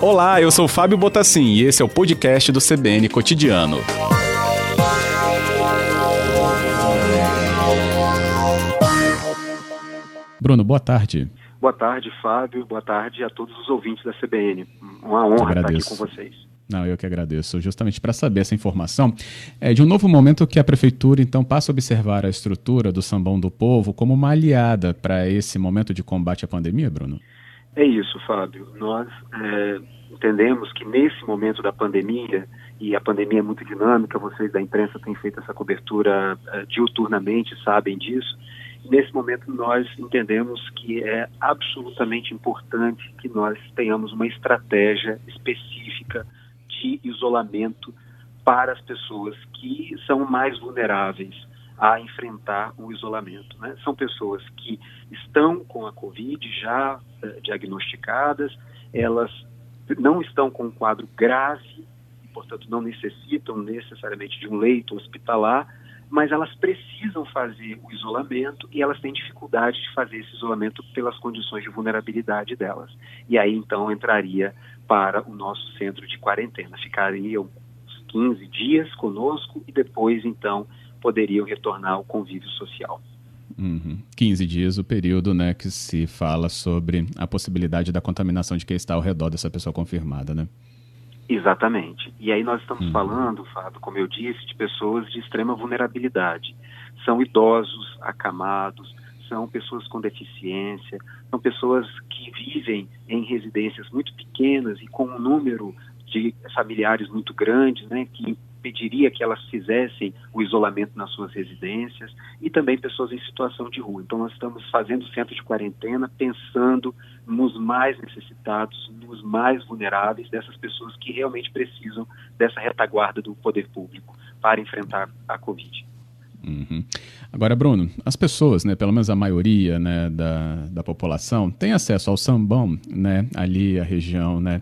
Olá, eu sou Fábio Botassin e esse é o podcast do CBN Cotidiano. Bruno, boa tarde. Boa tarde, Fábio. Boa tarde a todos os ouvintes da CBN. Uma honra estar aqui com vocês. Não, eu que agradeço. Justamente para saber essa informação, é de um novo momento que a prefeitura então passa a observar a estrutura do Sambão do Povo como uma aliada para esse momento de combate à pandemia, Bruno? É isso, Fábio. Nós é, entendemos que nesse momento da pandemia, e a pandemia é muito dinâmica, vocês da imprensa têm feito essa cobertura é, diuturnamente, sabem disso. Nesse momento, nós entendemos que é absolutamente importante que nós tenhamos uma estratégia específica de isolamento para as pessoas que são mais vulneráveis a enfrentar o isolamento. Né? São pessoas que estão com a Covid já eh, diagnosticadas, elas não estão com um quadro grave, portanto não necessitam necessariamente de um leito hospitalar, mas elas precisam fazer o isolamento e elas têm dificuldade de fazer esse isolamento pelas condições de vulnerabilidade delas. E aí então entraria para o nosso centro de quarentena, ficariam 15 dias conosco e depois então poderiam retornar ao convívio social. Uhum. 15 dias, o período né, que se fala sobre a possibilidade da contaminação de quem está ao redor dessa pessoa confirmada, né? Exatamente. E aí nós estamos uhum. falando, Fábio, como eu disse, de pessoas de extrema vulnerabilidade. São idosos, acamados, são pessoas com deficiência, são pessoas que vivem em residências muito pequenas e com um número de familiares muito grandes, né, que pediria que elas fizessem o isolamento nas suas residências e também pessoas em situação de rua. Então nós estamos fazendo centro de quarentena pensando nos mais necessitados, nos mais vulneráveis, dessas pessoas que realmente precisam dessa retaguarda do poder público para enfrentar a Covid. Uhum. Agora, Bruno, as pessoas, né, pelo menos a maioria né, da, da população, tem acesso ao sambão, né, ali a região, né,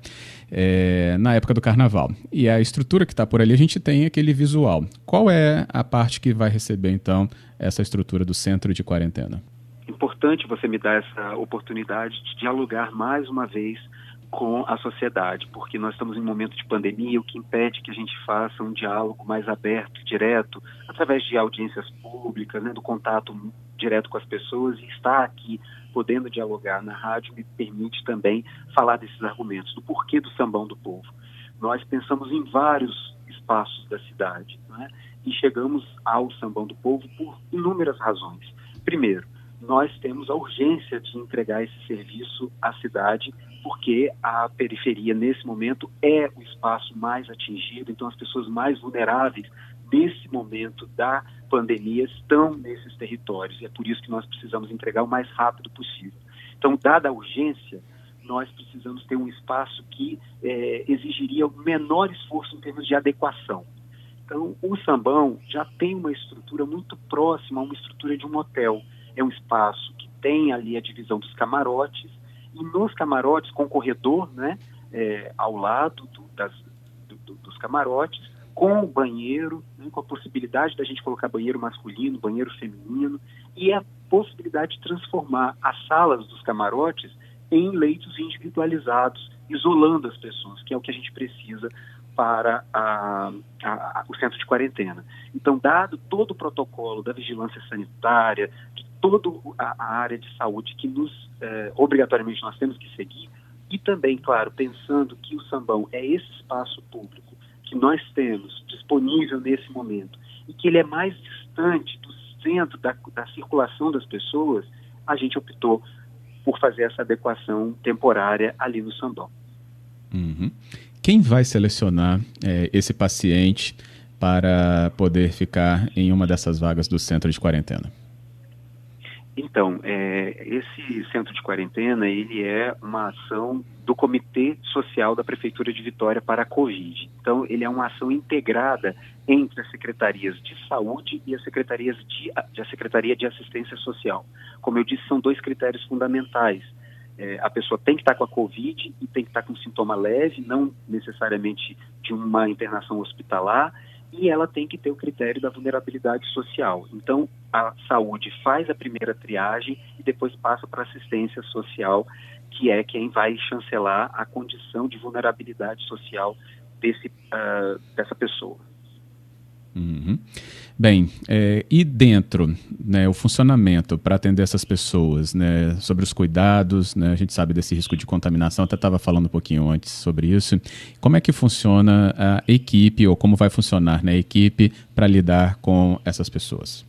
é, na época do carnaval. E a estrutura que está por ali, a gente tem aquele visual. Qual é a parte que vai receber, então, essa estrutura do centro de quarentena? Importante você me dar essa oportunidade de dialogar mais uma vez com a sociedade, porque nós estamos em um momento de pandemia, o que impede que a gente faça um diálogo mais aberto, direto, através de audiências públicas, né, do contato direto com as pessoas e estar aqui podendo dialogar na rádio me permite também falar desses argumentos, do porquê do sambão do povo. Nós pensamos em vários espaços da cidade né, e chegamos ao sambão do povo por inúmeras razões. Primeiro, nós temos a urgência de entregar esse serviço à cidade porque a periferia, nesse momento, é o espaço mais atingido, então as pessoas mais vulneráveis, nesse momento da pandemia, estão nesses territórios, e é por isso que nós precisamos entregar o mais rápido possível. Então, dada a urgência, nós precisamos ter um espaço que é, exigiria o menor esforço em termos de adequação. Então, o Sambão já tem uma estrutura muito próxima a uma estrutura de um hotel. É um espaço que tem ali a divisão dos camarotes, e nos camarotes, com corredor né, é, ao lado do, das, do, dos camarotes, com o banheiro, né, com a possibilidade da gente colocar banheiro masculino, banheiro feminino, e a possibilidade de transformar as salas dos camarotes em leitos individualizados, isolando as pessoas, que é o que a gente precisa para a, a, a, o centro de quarentena. Então, dado todo o protocolo da vigilância sanitária, toda a, área de saúde que nos eh, obrigatoriamente nós temos que seguir, e também, claro, pensando que o sambão é esse espaço público que nós temos disponível nesse momento e que ele é mais distante do centro da, da circulação das pessoas, a gente optou por fazer essa adequação temporária ali no sambão. Uhum. Quem vai selecionar é, esse paciente para poder ficar em uma dessas vagas do centro de quarentena? Então, é, esse centro de quarentena, ele é uma ação do Comitê Social da Prefeitura de Vitória para a Covid. Então, ele é uma ação integrada entre as secretarias de saúde e as secretarias de, a Secretaria de Assistência Social. Como eu disse, são dois critérios fundamentais. É, a pessoa tem que estar com a Covid e tem que estar com sintoma leve, não necessariamente de uma internação hospitalar, e ela tem que ter o critério da vulnerabilidade social. Então, a saúde faz a primeira triagem e depois passa para assistência social, que é quem vai chancelar a condição de vulnerabilidade social desse, uh, dessa pessoa. Uhum. Bem, é, e dentro, né, o funcionamento para atender essas pessoas, né, sobre os cuidados, né, a gente sabe desse risco de contaminação, até estava falando um pouquinho antes sobre isso. Como é que funciona a equipe, ou como vai funcionar né, a equipe para lidar com essas pessoas?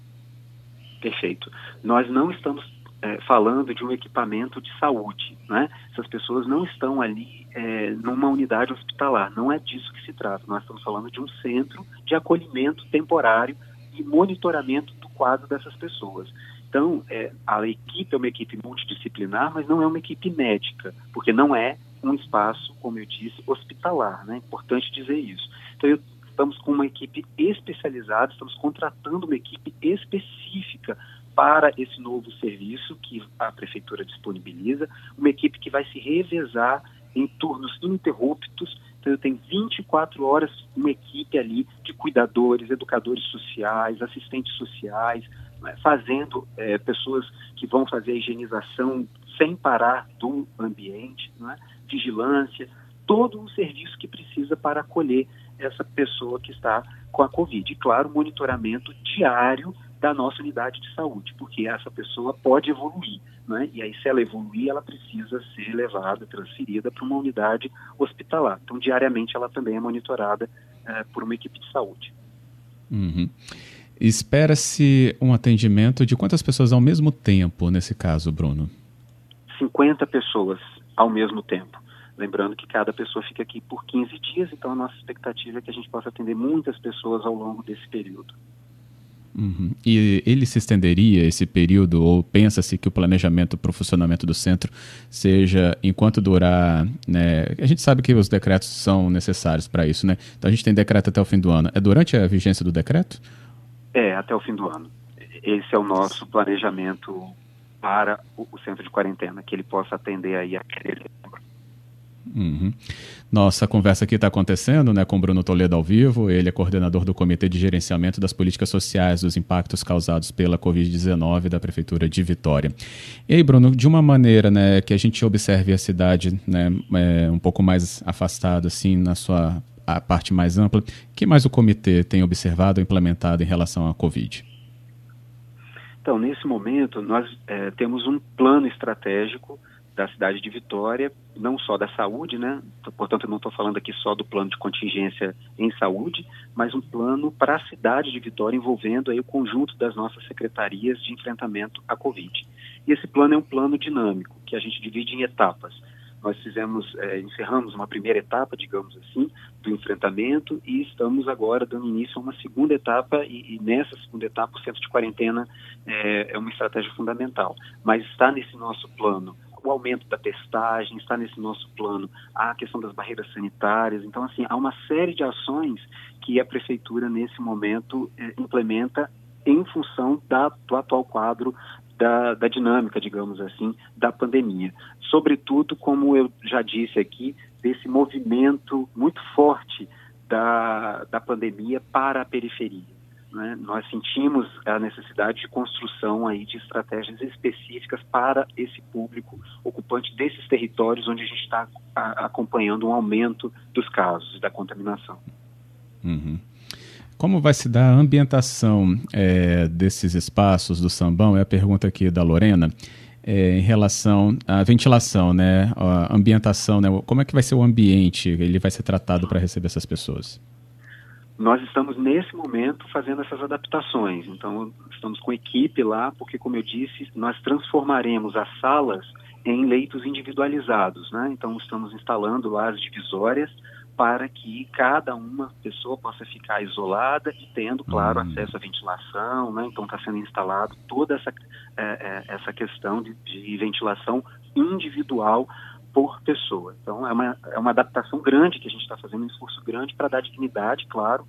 Perfeito. Nós não estamos é, falando de um equipamento de saúde, né? Essas pessoas não estão ali é, numa unidade hospitalar, não é disso que se trata. Nós estamos falando de um centro de acolhimento temporário e monitoramento do quadro dessas pessoas. Então, é, a equipe é uma equipe multidisciplinar, mas não é uma equipe médica, porque não é um espaço, como eu disse, hospitalar. Né? É importante dizer isso. Então, eu, estamos com uma equipe especializada, estamos contratando uma equipe específica para esse novo serviço que a prefeitura disponibiliza, uma equipe que vai se revezar em turnos ininterruptos então, tenho 24 horas uma equipe ali de cuidadores, educadores sociais, assistentes sociais, né, fazendo é, pessoas que vão fazer a higienização sem parar do ambiente, né, vigilância, todo um serviço que precisa para acolher essa pessoa que está com a Covid. E, claro, monitoramento diário da nossa unidade de saúde, porque essa pessoa pode evoluir, né? E aí, se ela evoluir, ela precisa ser levada, transferida para uma unidade hospitalar. Então, diariamente, ela também é monitorada é, por uma equipe de saúde. Uhum. Espera-se um atendimento de quantas pessoas ao mesmo tempo, nesse caso, Bruno? 50 pessoas ao mesmo tempo. Lembrando que cada pessoa fica aqui por 15 dias, então a nossa expectativa é que a gente possa atender muitas pessoas ao longo desse período. Uhum. E ele se estenderia esse período, ou pensa-se que o planejamento para o funcionamento do centro seja enquanto durar. Né, a gente sabe que os decretos são necessários para isso, né? Então a gente tem decreto até o fim do ano. É durante a vigência do decreto? É, até o fim do ano. Esse é o nosso planejamento para o, centro de quarentena, que ele possa atender aí aquele Uhum. Nossa conversa aqui está acontecendo né, com Bruno Toledo ao vivo. Ele é coordenador do Comitê de Gerenciamento das Políticas Sociais dos Impactos Causados pela Covid-19 da Prefeitura de Vitória. E aí, Bruno, de uma maneira né, que a gente observe a cidade né, é, um pouco mais afastada, assim, na sua parte mais ampla, que mais o comitê tem observado ou implementado em relação à Covid? Então, nesse momento, nós é, temos um plano estratégico da cidade de Vitória, não só da saúde, né? Portanto, eu não estou falando aqui só do plano de contingência em saúde, mas um plano para a cidade de Vitória envolvendo aí o conjunto das nossas secretarias de enfrentamento à Covid. E esse plano é um plano dinâmico que a gente divide em etapas. Nós fizemos, é, encerramos uma primeira etapa, digamos assim, do enfrentamento e estamos agora dando início a uma segunda etapa e, e nessa segunda etapa o centro de quarentena é, é uma estratégia fundamental. Mas está nesse nosso plano o aumento da testagem, está nesse nosso plano, a questão das barreiras sanitárias. Então, assim, há uma série de ações que a prefeitura, nesse momento, eh, implementa em função da, do atual quadro da, da, dinâmica, digamos assim, da pandemia. Sobretudo, como eu já disse aqui, desse movimento muito forte da, da pandemia para a periferia. Né? Nós sentimos a necessidade de construção aí de estratégias específicas para esse público ocupante desses territórios onde a gente está acompanhando um aumento dos casos da contaminação. Uhum. Como vai se dar a ambientação é, desses espaços do sambão? É a pergunta aqui da Lorena. É, em relação à ventilação, né, a ambientação, né, como é que vai ser o ambiente? Ele vai ser tratado para receber essas pessoas? Nós estamos nesse momento fazendo essas adaptações. Então, estamos com equipe lá, porque, como eu disse, nós transformaremos as salas em leitos individualizados, né? Então, estamos instalando lá as divisórias para que cada uma pessoa possa ficar isolada e tendo, claro, uhum. acesso à ventilação, né? Então, está sendo instalado toda essa, é, é, essa questão de, de ventilação individual por pessoa. Então, é uma, é uma adaptação grande que a gente está fazendo, um esforço grande para dar dignidade, claro,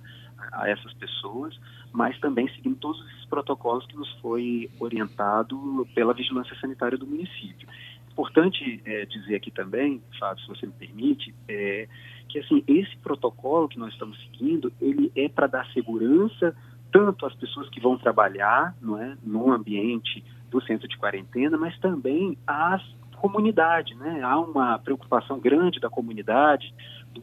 a, essas pessoas, mas também seguindo todos esses protocolos que nos foi orientado pela vigilância sanitária do município. Importante é, dizer aqui também, Fábio, se você me permite, é, que assim esse protocolo que nós estamos seguindo, ele é para dar segurança tanto as pessoas que vão trabalhar não é, no ambiente do centro de quarentena, mas também as comunidade, né? Há uma preocupação grande da comunidade,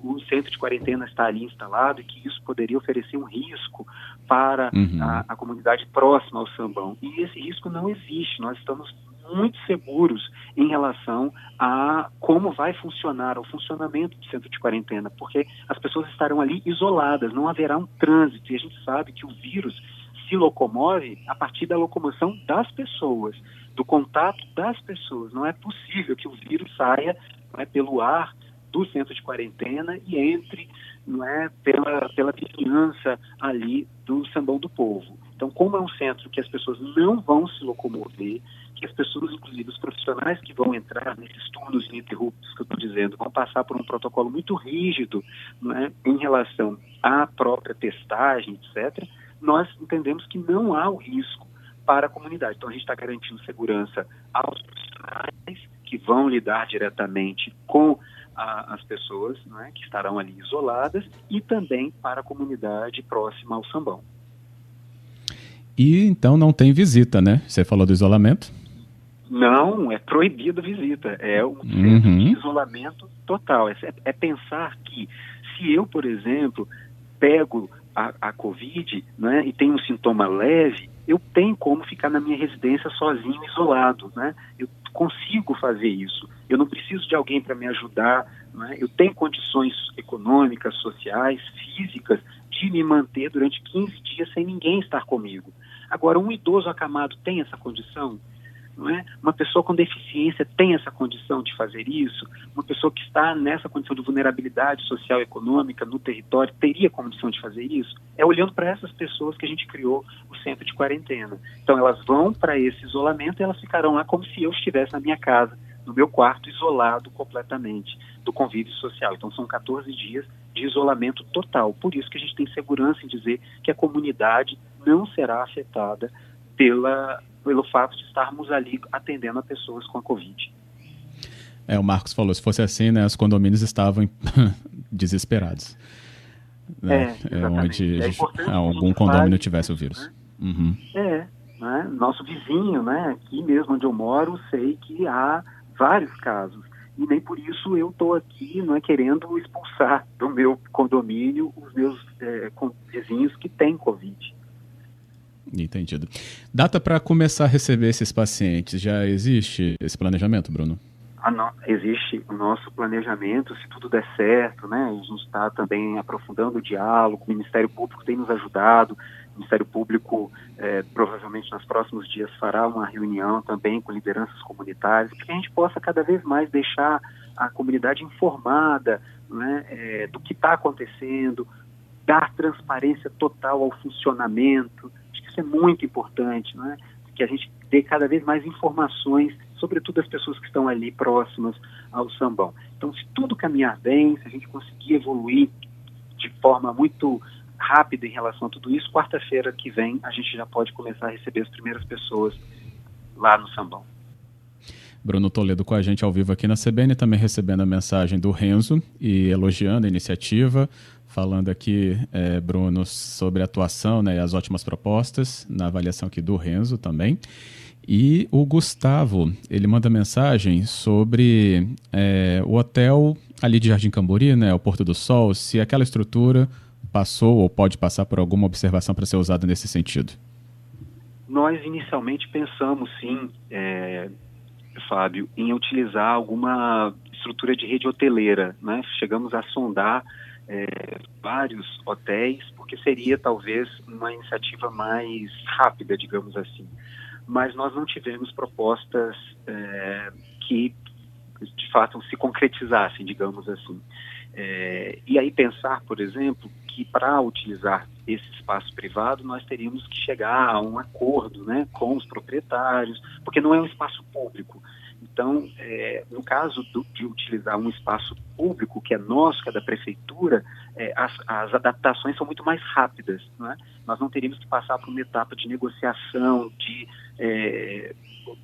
o centro de quarentena está ali instalado e que isso poderia oferecer um risco para uhum. a, a, comunidade próxima ao Sambão. E esse risco não existe. Nós estamos muito seguros em relação a como vai funcionar o funcionamento do centro de quarentena, porque as pessoas estarão ali isoladas, não haverá um trânsito. E a gente sabe que o vírus se locomove a partir da locomoção das pessoas, do contato das pessoas. Não é possível que o vírus saia é, pelo ar do centro de quarentena e entre não é, pela, pela vizinhança ali do Sambão do Povo. Então, como é um centro que as pessoas não vão se locomover, que as pessoas, inclusive os profissionais que vão entrar nesses turnos ininterruptos que eu estou dizendo, vão passar por um protocolo muito rígido é, em relação à própria testagem, etc., nós entendemos que não há o risco para a comunidade. Então, a gente está garantindo segurança aos profissionais que vão lidar diretamente com a, as pessoas né, que estarão ali isoladas e também para a comunidade próxima ao sambão. E então não tem visita, né? Você falou do isolamento? Não, é proibido visita. É um uhum. isolamento total. É, é pensar que se eu, por exemplo, pego a, a Covid né, e tenho um sintoma leve, eu tenho como ficar na minha residência sozinho, isolado. Né? Eu consigo fazer isso. Eu não preciso de alguém para me ajudar. Né? Eu tenho condições econômicas, sociais, físicas de me manter durante 15 dias sem ninguém estar comigo. Agora, um idoso acamado tem essa condição? É? Uma pessoa com deficiência tem essa condição de fazer isso? Uma pessoa que está nessa condição de vulnerabilidade social e econômica no território teria condição de fazer isso? É olhando para essas pessoas que a gente criou o centro de quarentena. Então elas vão para esse isolamento e elas ficarão lá como se eu estivesse na minha casa, no meu quarto, isolado completamente do convívio social. Então são 14 dias de isolamento total. Por isso que a gente tem segurança em dizer que a comunidade não será afetada pela pelo fato de estarmos ali atendendo a pessoas com a Covid. É, o Marcos falou, se fosse assim, né, os condomínios estavam desesperados. Né? É, é onde é algum condomínio tivesse o vírus. Né? Uhum. É, né? nosso vizinho, né, aqui mesmo onde eu moro, sei que há vários casos. E nem por isso eu estou aqui não é, querendo expulsar do meu condomínio os meus é, vizinhos que têm Covid. Entendido. Data para começar a receber esses pacientes, já existe esse planejamento, Bruno? Ah, não, existe o nosso planejamento, se tudo der certo, né? A gente está também aprofundando o diálogo, o Ministério Público tem nos ajudado, o Ministério Público é, provavelmente nos próximos dias fará uma reunião também com lideranças comunitárias, para que a gente possa cada vez mais deixar a comunidade informada né, é, do que está acontecendo, dar transparência total ao funcionamento, isso é muito importante, né? que a gente dê cada vez mais informações, sobretudo as pessoas que estão ali próximas ao sambão. Então, se tudo caminhar bem, se a gente conseguir evoluir de forma muito rápida em relação a tudo isso, quarta-feira que vem a gente já pode começar a receber as primeiras pessoas lá no sambão. Bruno Toledo com a gente ao vivo aqui na CBN, também recebendo a mensagem do Renzo e elogiando a iniciativa, falando aqui, é, Bruno, sobre a atuação né, e as ótimas propostas, na avaliação aqui do Renzo também. E o Gustavo, ele manda mensagem sobre é, o hotel ali de Jardim Cambori, né, o Porto do Sol, se aquela estrutura passou ou pode passar por alguma observação para ser usada nesse sentido. Nós inicialmente pensamos sim, é, Fábio, em utilizar alguma estrutura de rede hoteleira. Né? Chegamos a sondar é, vários hotéis, porque seria talvez uma iniciativa mais rápida, digamos assim. Mas nós não tivemos propostas é, que de fato se concretizassem, digamos assim. É, e aí pensar, por exemplo, que para utilizar esse espaço privado nós teríamos que chegar a um acordo né, com os proprietários, porque não é um espaço público. Então, é, no caso do, de utilizar um espaço público, que é nosso, que é da prefeitura, é, as, as, adaptações são muito mais rápidas. Não é? Nós não teríamos que passar por uma etapa de negociação, de é,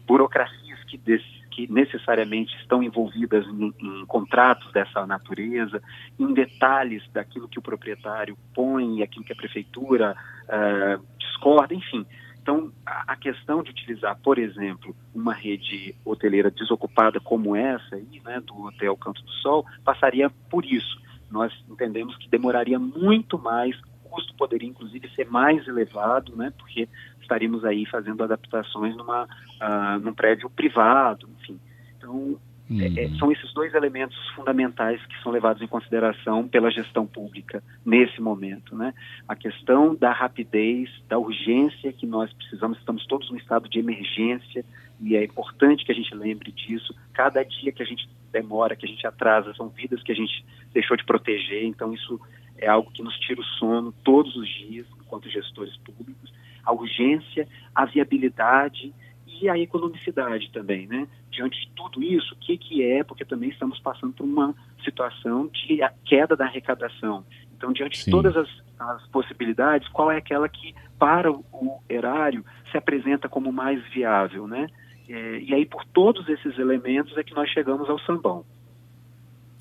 burocracias que, des, que necessariamente estão envolvidas em, em, contratos dessa natureza, em detalhes daquilo que o proprietário põe aquilo que a prefeitura uh, discorda, enfim. Então, a, questão de utilizar, por exemplo, uma rede hoteleira desocupada como essa aí, né, do Hotel Canto do Sol, passaria por isso. Nós entendemos que demoraria muito mais, o custo poderia inclusive ser mais elevado, né, porque estaríamos aí fazendo adaptações numa, uh, num prédio privado, enfim. Então, uhum. é, são esses dois elementos fundamentais que são levados em consideração pela gestão pública nesse momento, né? A questão da rapidez, da urgência que nós precisamos, estamos todos num estado de emergência e é importante que a gente lembre disso. Cada dia que a gente demora, que a gente atrasa, são vidas que a gente deixou de proteger, então isso é algo que nos tira o sono todos os dias, enquanto gestores públicos a urgência, a viabilidade e a economicidade também, né? Diante de tudo isso, o que, que é, porque também estamos passando por uma situação de queda da arrecadação. Então, diante Sim. de todas as, as, possibilidades, qual é aquela que, para o erário, se apresenta como mais viável, né? É, e aí, por todos esses elementos, é que nós chegamos ao sambão.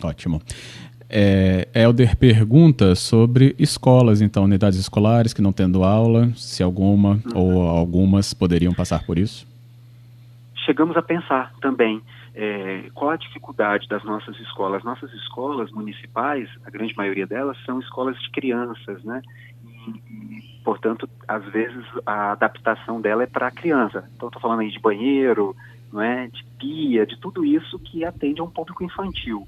Ótimo. É, Helder pergunta sobre escolas, então, unidades escolares que não tendo aula, se alguma uhum. ou algumas poderiam passar por isso? Chegamos a pensar também é, qual a dificuldade das nossas escolas. Nossas escolas municipais, a grande maioria delas, são escolas de crianças, né? E, portanto, às vezes a adaptação dela é para a criança. Então, estou falando aí de banheiro, não é? de pia, de tudo isso que atende a um público infantil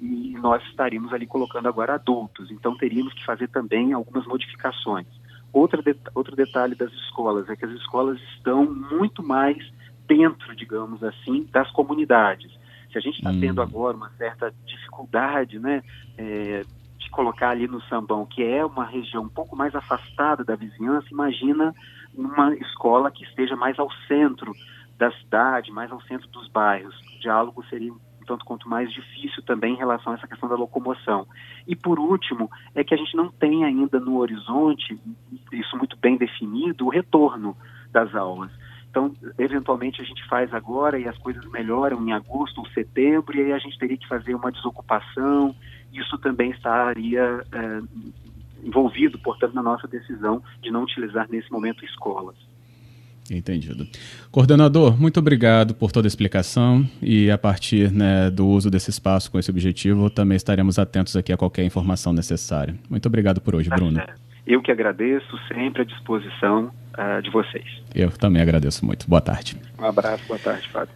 e nós estaríamos ali colocando agora adultos, então teríamos que fazer também algumas modificações. Outra de, outro detalhe das escolas é que as escolas estão muito mais dentro, digamos assim, das comunidades. Se a gente está hum. tendo agora uma certa dificuldade, né, é, de colocar ali no Sambão, que é uma região um pouco mais afastada da vizinhança, imagina uma escola que esteja mais ao centro da cidade, mais ao centro dos bairros. O diálogo seria tanto quanto mais difícil também em relação a essa questão da locomoção. E por último, é que a gente não tem ainda no horizonte, isso muito bem definido, o retorno das aulas. Então, eventualmente a gente faz agora e as coisas melhoram em agosto ou setembro, e aí a gente teria que fazer uma desocupação. Isso também estaria é, envolvido, portanto, na nossa decisão de não utilizar nesse momento escolas. Entendido. Coordenador, muito obrigado por toda a explicação e a partir né, do uso desse espaço com esse objetivo, também estaremos atentos aqui a qualquer informação necessária. Muito obrigado por hoje, tá Bruno. Eu que agradeço, sempre à disposição uh, de vocês. Eu também agradeço muito. Boa tarde. Um abraço, boa tarde, Fábio.